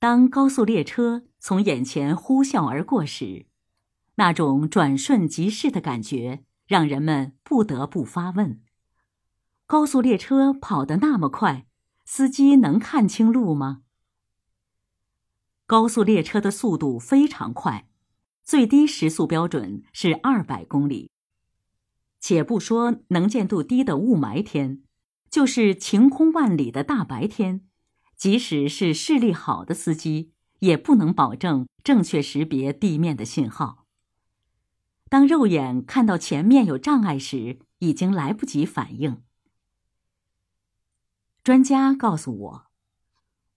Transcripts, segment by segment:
当高速列车从眼前呼啸而过时，那种转瞬即逝的感觉，让人们不得不发问：高速列车跑得那么快，司机能看清路吗？高速列车的速度非常快，最低时速标准是二百公里。且不说能见度低的雾霾天，就是晴空万里的大白天。即使是视力好的司机，也不能保证正确识别地面的信号。当肉眼看到前面有障碍时，已经来不及反应。专家告诉我，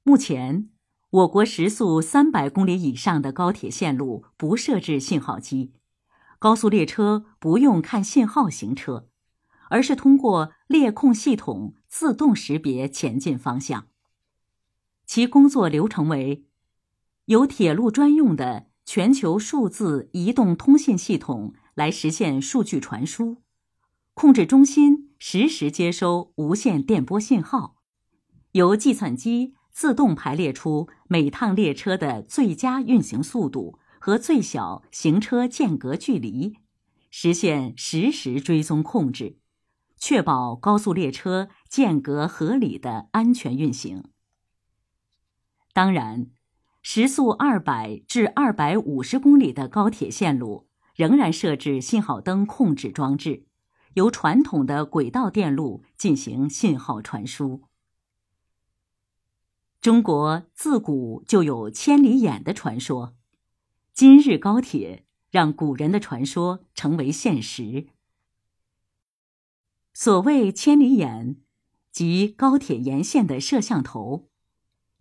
目前我国时速三百公里以上的高铁线路不设置信号机，高速列车不用看信号行车，而是通过列控系统自动识别前进方向。其工作流程为：由铁路专用的全球数字移动通信系统来实现数据传输，控制中心实时接收无线电波信号，由计算机自动排列出每趟列车的最佳运行速度和最小行车间隔距离，实现实时追踪控制，确保高速列车间隔合理的安全运行。当然，时速二百至二百五十公里的高铁线路仍然设置信号灯控制装置，由传统的轨道电路进行信号传输。中国自古就有“千里眼”的传说，今日高铁让古人的传说成为现实。所谓“千里眼”，即高铁沿线的摄像头。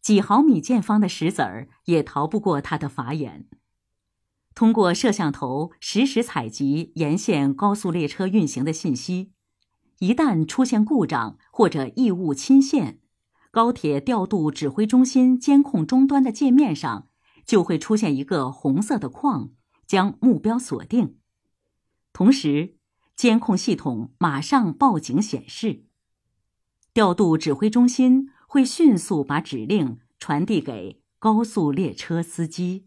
几毫米见方的石子儿也逃不过他的法眼。通过摄像头实时采集沿线高速列车运行的信息，一旦出现故障或者异物侵线，高铁调度指挥中心监控终端的界面上就会出现一个红色的框，将目标锁定。同时，监控系统马上报警显示，调度指挥中心。会迅速把指令传递给高速列车司机。